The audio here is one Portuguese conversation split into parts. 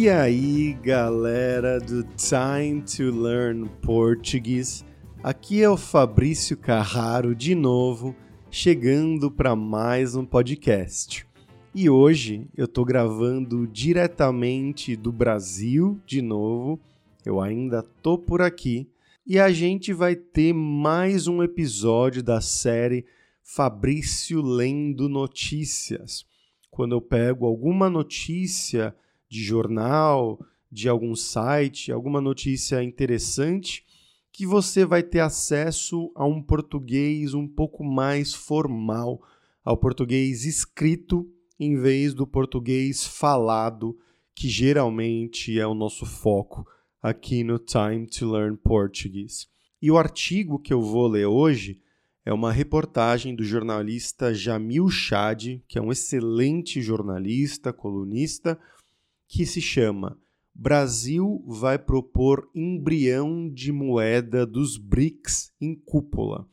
E aí, galera do Time to Learn Português. Aqui é o Fabrício Carraro de novo, chegando para mais um podcast. E hoje eu tô gravando diretamente do Brasil de novo. Eu ainda tô por aqui e a gente vai ter mais um episódio da série Fabrício lendo notícias. Quando eu pego alguma notícia de jornal, de algum site, alguma notícia interessante, que você vai ter acesso a um português um pouco mais formal, ao português escrito em vez do português falado, que geralmente é o nosso foco aqui no Time to Learn Portuguese. E o artigo que eu vou ler hoje é uma reportagem do jornalista Jamil Chad, que é um excelente jornalista, colunista, que se chama Brasil vai propor embrião de moeda dos BRICS em cúpula.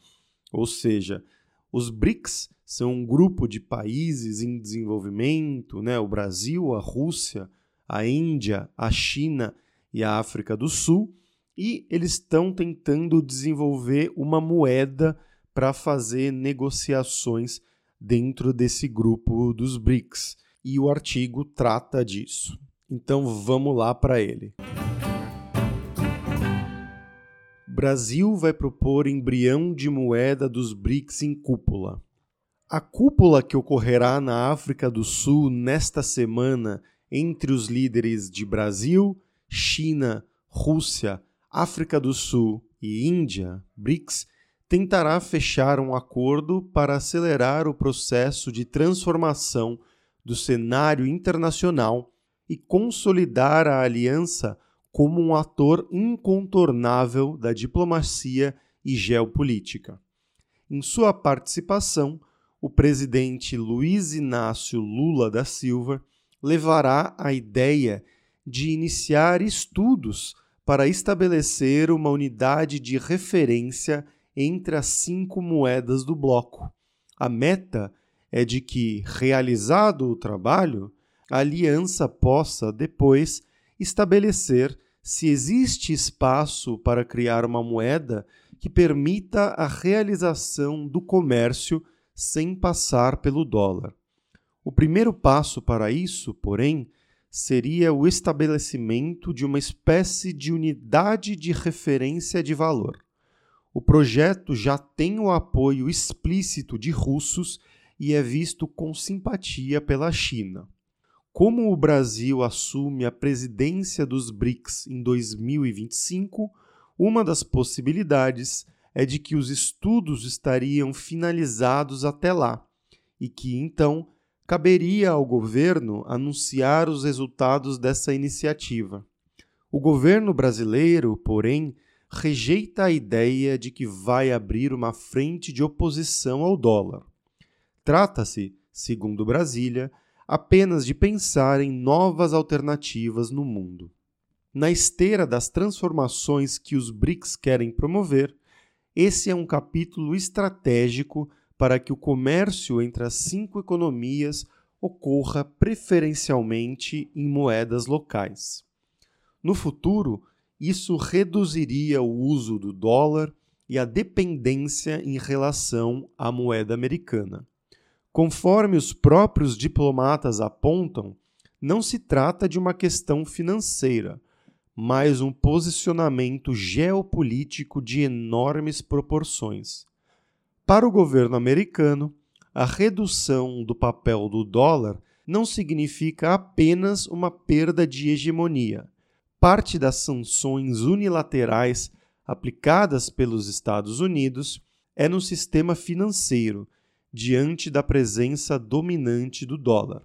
Ou seja, os BRICS são um grupo de países em desenvolvimento, né? o Brasil, a Rússia, a Índia, a China e a África do Sul, e eles estão tentando desenvolver uma moeda para fazer negociações dentro desse grupo dos BRICS. E o artigo trata disso. Então vamos lá para ele. Brasil vai propor embrião de moeda dos BRICS em cúpula. A cúpula que ocorrerá na África do Sul nesta semana entre os líderes de Brasil, China, Rússia, África do Sul e Índia, BRICS, tentará fechar um acordo para acelerar o processo de transformação do cenário internacional e consolidar a aliança como um ator incontornável da diplomacia e geopolítica. Em sua participação, o presidente Luiz Inácio Lula da Silva levará a ideia de iniciar estudos para estabelecer uma unidade de referência entre as cinco moedas do bloco. A meta é de que, realizado o trabalho, a aliança possa depois estabelecer se existe espaço para criar uma moeda que permita a realização do comércio sem passar pelo dólar. O primeiro passo para isso, porém, seria o estabelecimento de uma espécie de unidade de referência de valor. O projeto já tem o apoio explícito de russos e é visto com simpatia pela China. Como o Brasil assume a presidência dos BRICS em 2025, uma das possibilidades é de que os estudos estariam finalizados até lá e que, então, caberia ao governo anunciar os resultados dessa iniciativa. O governo brasileiro, porém, rejeita a ideia de que vai abrir uma frente de oposição ao dólar. Trata-se, segundo Brasília, apenas de pensar em novas alternativas no mundo. Na esteira das transformações que os BRICS querem promover, esse é um capítulo estratégico para que o comércio entre as cinco economias ocorra preferencialmente em moedas locais. No futuro, isso reduziria o uso do dólar e a dependência em relação à moeda americana. Conforme os próprios diplomatas apontam, não se trata de uma questão financeira, mas um posicionamento geopolítico de enormes proporções. Para o governo americano, a redução do papel do dólar não significa apenas uma perda de hegemonia parte das sanções unilaterais aplicadas pelos Estados Unidos é no sistema financeiro, diante da presença dominante do dólar.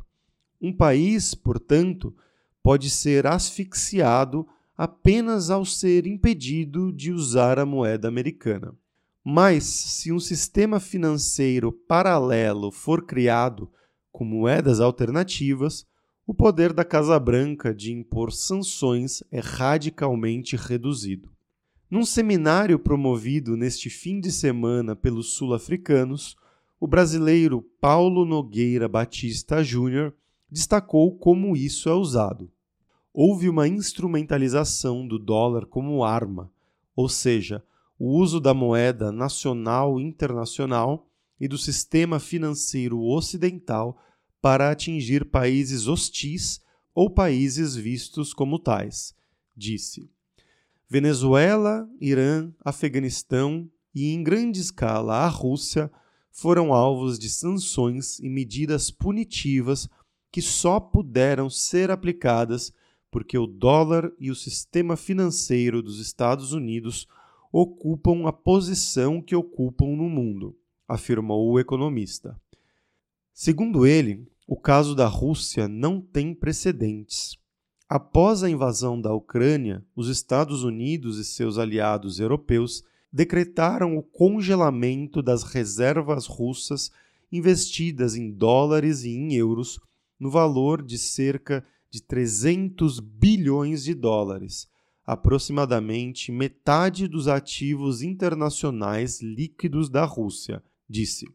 Um país, portanto, pode ser asfixiado apenas ao ser impedido de usar a moeda americana. Mas, se um sistema financeiro paralelo for criado com moedas alternativas, o poder da Casa Branca de impor sanções é radicalmente reduzido. Num seminário promovido neste fim de semana pelos sul-africanos, o brasileiro Paulo Nogueira Batista Júnior destacou como isso é usado. houve uma instrumentalização do dólar como arma, ou seja, o uso da moeda nacional internacional e do sistema financeiro ocidental para atingir países hostis ou países vistos como tais, disse. Venezuela, Irã, Afeganistão e, em grande escala, a Rússia foram alvos de sanções e medidas punitivas que só puderam ser aplicadas porque o dólar e o sistema financeiro dos Estados Unidos ocupam a posição que ocupam no mundo, afirmou o economista. Segundo ele, o caso da Rússia não tem precedentes. Após a invasão da Ucrânia, os Estados Unidos e seus aliados europeus decretaram o congelamento das reservas russas investidas em dólares e em euros no valor de cerca de 300 bilhões de dólares, aproximadamente metade dos ativos internacionais líquidos da Rússia, disse.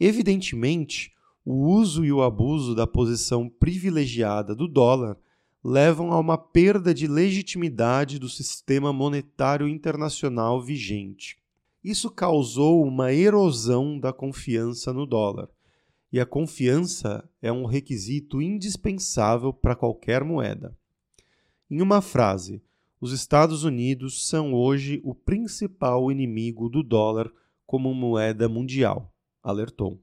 Evidentemente, o uso e o abuso da posição privilegiada do dólar levam a uma perda de legitimidade do sistema monetário internacional vigente. Isso causou uma erosão da confiança no dólar e a confiança é um requisito indispensável para qualquer moeda. Em uma frase, os Estados Unidos são hoje o principal inimigo do dólar como moeda mundial, alertou.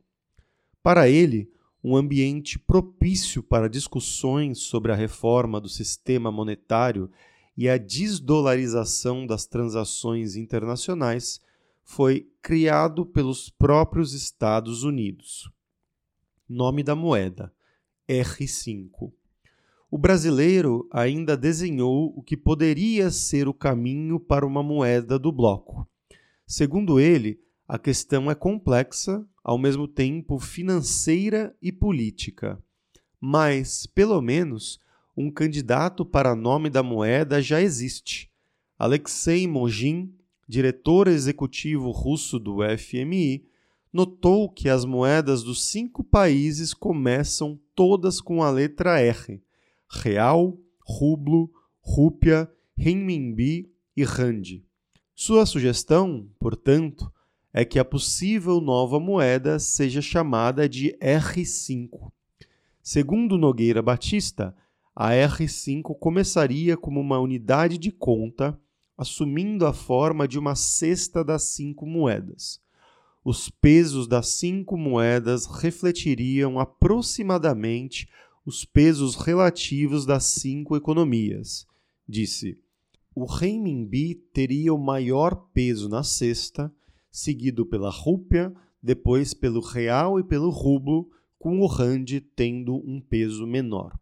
Para ele, um ambiente propício para discussões sobre a reforma do sistema monetário e a desdolarização das transações internacionais foi criado pelos próprios Estados Unidos. Nome da moeda: R5. O brasileiro ainda desenhou o que poderia ser o caminho para uma moeda do bloco. Segundo ele, a questão é complexa, ao mesmo tempo financeira e política. Mas, pelo menos, um candidato para nome da moeda já existe. Alexei Mogin, diretor executivo russo do FMI, notou que as moedas dos cinco países começam todas com a letra R: real, rublo, rúpia, renminbi e rand. Sua sugestão, portanto, é que a possível nova moeda seja chamada de R5. Segundo Nogueira Batista, a R5 começaria como uma unidade de conta, assumindo a forma de uma cesta das cinco moedas os pesos das cinco moedas refletiriam aproximadamente os pesos relativos das cinco economias. Disse: o renminbi teria o maior peso na cesta, seguido pela rúpia, depois pelo real e pelo rublo, com o rand tendo um peso menor.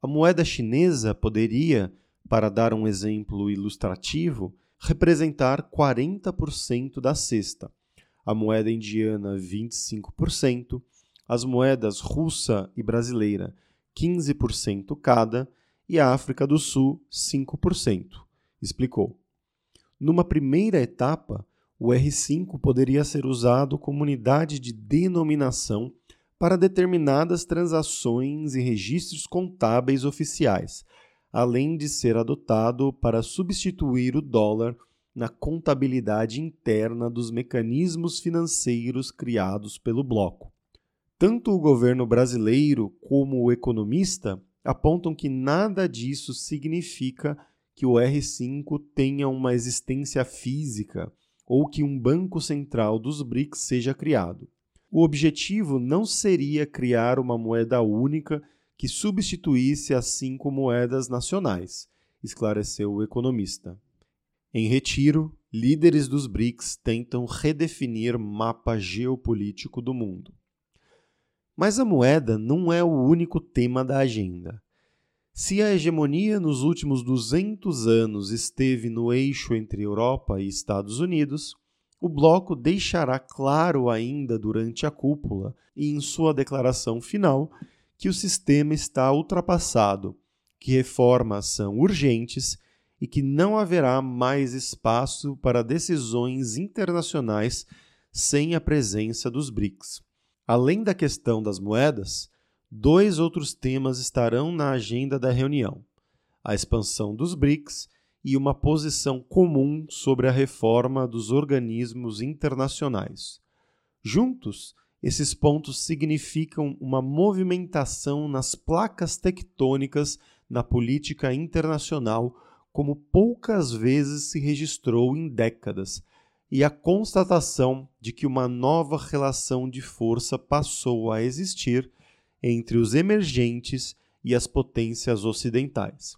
A moeda chinesa poderia, para dar um exemplo ilustrativo, representar 40% da cesta a moeda indiana 25%, as moedas russa e brasileira 15% cada e a África do Sul 5%, explicou. Numa primeira etapa, o R5 poderia ser usado como unidade de denominação para determinadas transações e registros contábeis oficiais, além de ser adotado para substituir o dólar na contabilidade interna dos mecanismos financeiros criados pelo bloco. Tanto o governo brasileiro como o economista apontam que nada disso significa que o R5 tenha uma existência física ou que um banco central dos BRICS seja criado. O objetivo não seria criar uma moeda única que substituísse as cinco moedas nacionais, esclareceu o economista. Em retiro, líderes dos BRICS tentam redefinir mapa geopolítico do mundo. Mas a moeda não é o único tema da agenda. Se a hegemonia nos últimos 200 anos esteve no eixo entre Europa e Estados Unidos, o bloco deixará claro ainda durante a cúpula e em sua declaração final que o sistema está ultrapassado, que reformas são urgentes e que não haverá mais espaço para decisões internacionais sem a presença dos BRICS. Além da questão das moedas, dois outros temas estarão na agenda da reunião: a expansão dos BRICS e uma posição comum sobre a reforma dos organismos internacionais. Juntos, esses pontos significam uma movimentação nas placas tectônicas na política internacional como poucas vezes se registrou em décadas, e a constatação de que uma nova relação de força passou a existir entre os emergentes e as potências ocidentais.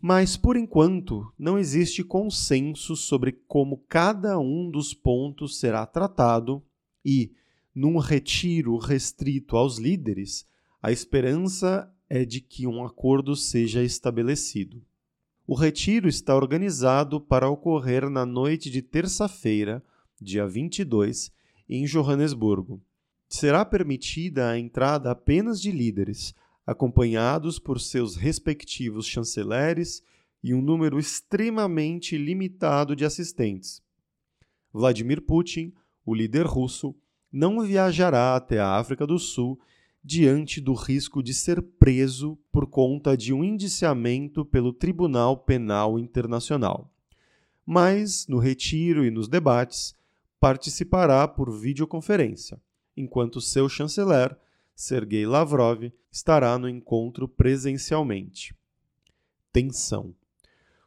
Mas, por enquanto, não existe consenso sobre como cada um dos pontos será tratado e, num retiro restrito aos líderes, a esperança é de que um acordo seja estabelecido. O retiro está organizado para ocorrer na noite de terça-feira, dia 22, em Johannesburgo. Será permitida a entrada apenas de líderes, acompanhados por seus respectivos chanceleres e um número extremamente limitado de assistentes. Vladimir Putin, o líder russo, não viajará até a África do Sul diante do risco de ser preso por conta de um indiciamento pelo Tribunal Penal Internacional. Mas, no retiro e nos debates, participará por videoconferência, enquanto seu chanceler, Sergei Lavrov, estará no encontro presencialmente. Tensão.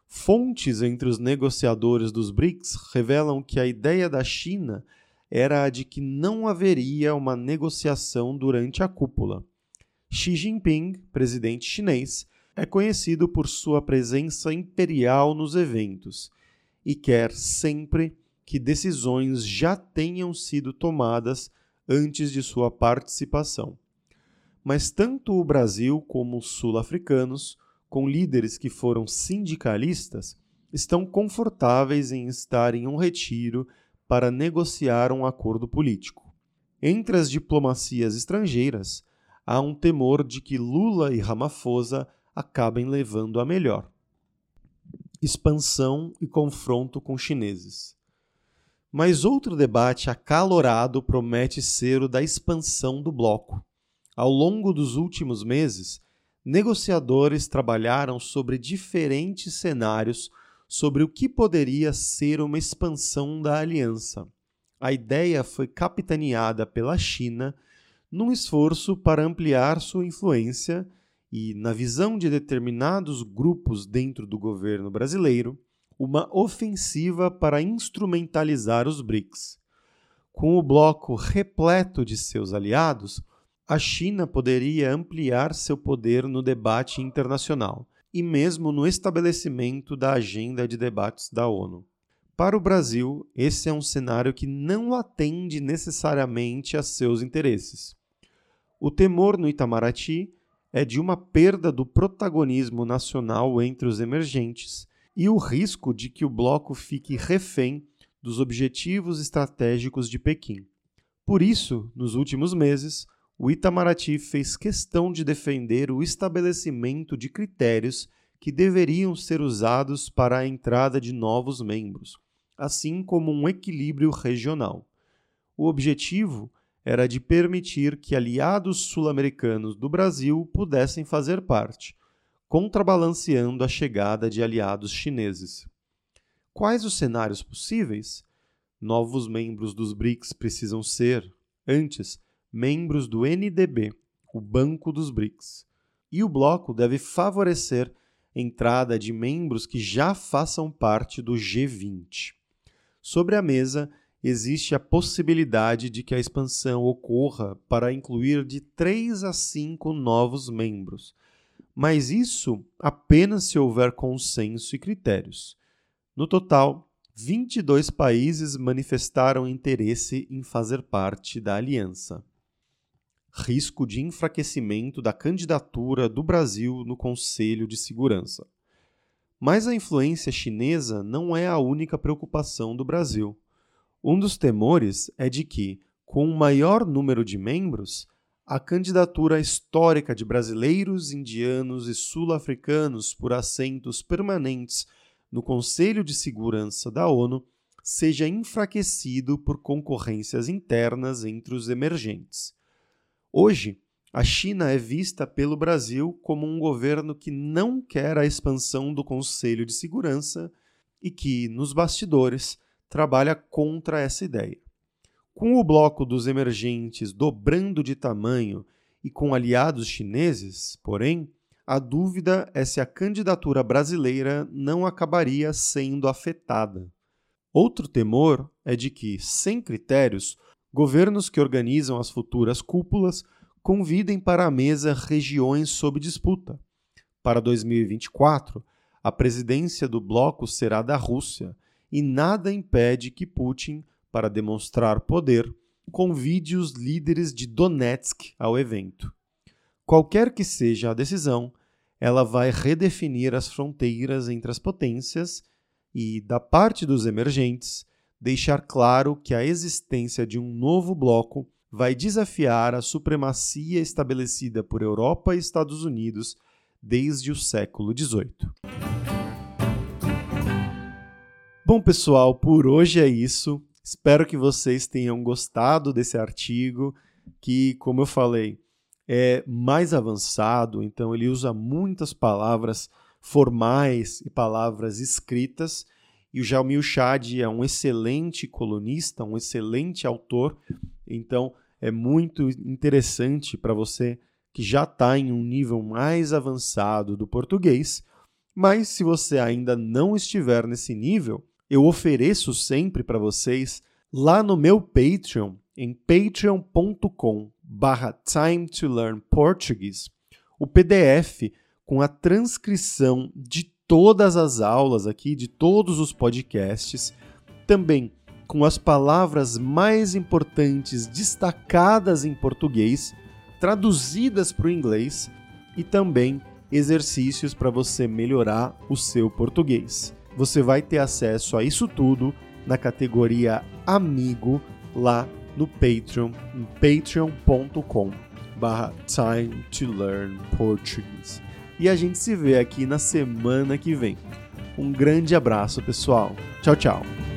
Fontes entre os negociadores dos BRICS revelam que a ideia da China era a de que não haveria uma negociação durante a cúpula. Xi Jinping, presidente chinês, é conhecido por sua presença imperial nos eventos e quer sempre que decisões já tenham sido tomadas antes de sua participação. Mas tanto o Brasil como os sul-africanos, com líderes que foram sindicalistas, estão confortáveis em estar em um retiro para negociar um acordo político. Entre as diplomacias estrangeiras, há um temor de que Lula e Ramaphosa acabem levando a melhor. Expansão e confronto com chineses. Mas outro debate acalorado promete ser o da expansão do bloco. Ao longo dos últimos meses, negociadores trabalharam sobre diferentes cenários sobre o que poderia ser uma expansão da aliança. A ideia foi capitaneada pela China num esforço para ampliar sua influência e, na visão de determinados grupos dentro do governo brasileiro, uma ofensiva para instrumentalizar os BRICS. Com o bloco repleto de seus aliados, a China poderia ampliar seu poder no debate internacional e mesmo no estabelecimento da agenda de debates da ONU. Para o Brasil, esse é um cenário que não atende necessariamente a seus interesses. O temor no Itamaraty é de uma perda do protagonismo nacional entre os emergentes e o risco de que o bloco fique refém dos objetivos estratégicos de Pequim. Por isso, nos últimos meses, o Itamaraty fez questão de defender o estabelecimento de critérios que deveriam ser usados para a entrada de novos membros, assim como um equilíbrio regional. O objetivo era de permitir que aliados sul-americanos do Brasil pudessem fazer parte, contrabalanceando a chegada de aliados chineses. Quais os cenários possíveis? Novos membros dos BRICS precisam ser, antes, membros do NDB, o Banco dos BRICS. E o bloco deve favorecer entrada de membros que já façam parte do G20. Sobre a mesa, existe a possibilidade de que a expansão ocorra para incluir de 3 a 5 novos membros, mas isso apenas se houver consenso e critérios. No total, 22 países manifestaram interesse em fazer parte da aliança risco de enfraquecimento da candidatura do Brasil no Conselho de Segurança. Mas a influência chinesa não é a única preocupação do Brasil. Um dos temores é de que, com um maior número de membros, a candidatura histórica de brasileiros, indianos e sul-africanos por assentos permanentes no Conselho de Segurança da ONU seja enfraquecido por concorrências internas entre os emergentes. Hoje, a China é vista pelo Brasil como um governo que não quer a expansão do Conselho de Segurança e que, nos bastidores, trabalha contra essa ideia. Com o bloco dos emergentes dobrando de tamanho e com aliados chineses, porém, a dúvida é se a candidatura brasileira não acabaria sendo afetada. Outro temor é de que, sem critérios, governos que organizam as futuras cúpulas convidem para a mesa regiões sob disputa. Para 2024, a presidência do bloco será da Rússia e nada impede que Putin, para demonstrar poder, convide os líderes de Donetsk ao evento. Qualquer que seja a decisão, ela vai redefinir as fronteiras entre as potências e, da parte dos emergentes, deixar claro que a existência de um novo bloco vai desafiar a supremacia estabelecida por Europa e Estados Unidos desde o século XVIII. Bom, pessoal, por hoje é isso. Espero que vocês tenham gostado desse artigo, que, como eu falei, é mais avançado, então ele usa muitas palavras formais e palavras escritas. E o Jamil Chad é um excelente colunista, um excelente autor, então é muito interessante para você que já está em um nível mais avançado do português. Mas se você ainda não estiver nesse nível, eu ofereço sempre para vocês lá no meu Patreon, em patreon.com barra time to learn Portuguese, o PDF com a transcrição de todas as aulas aqui, de todos os podcasts, também com as palavras mais importantes destacadas em português, traduzidas para o inglês e também exercícios para você melhorar o seu português. Você vai ter acesso a isso tudo na categoria Amigo lá no Patreon, patreon.com barra time to learn Portuguese. E a gente se vê aqui na semana que vem. Um grande abraço, pessoal. Tchau, tchau.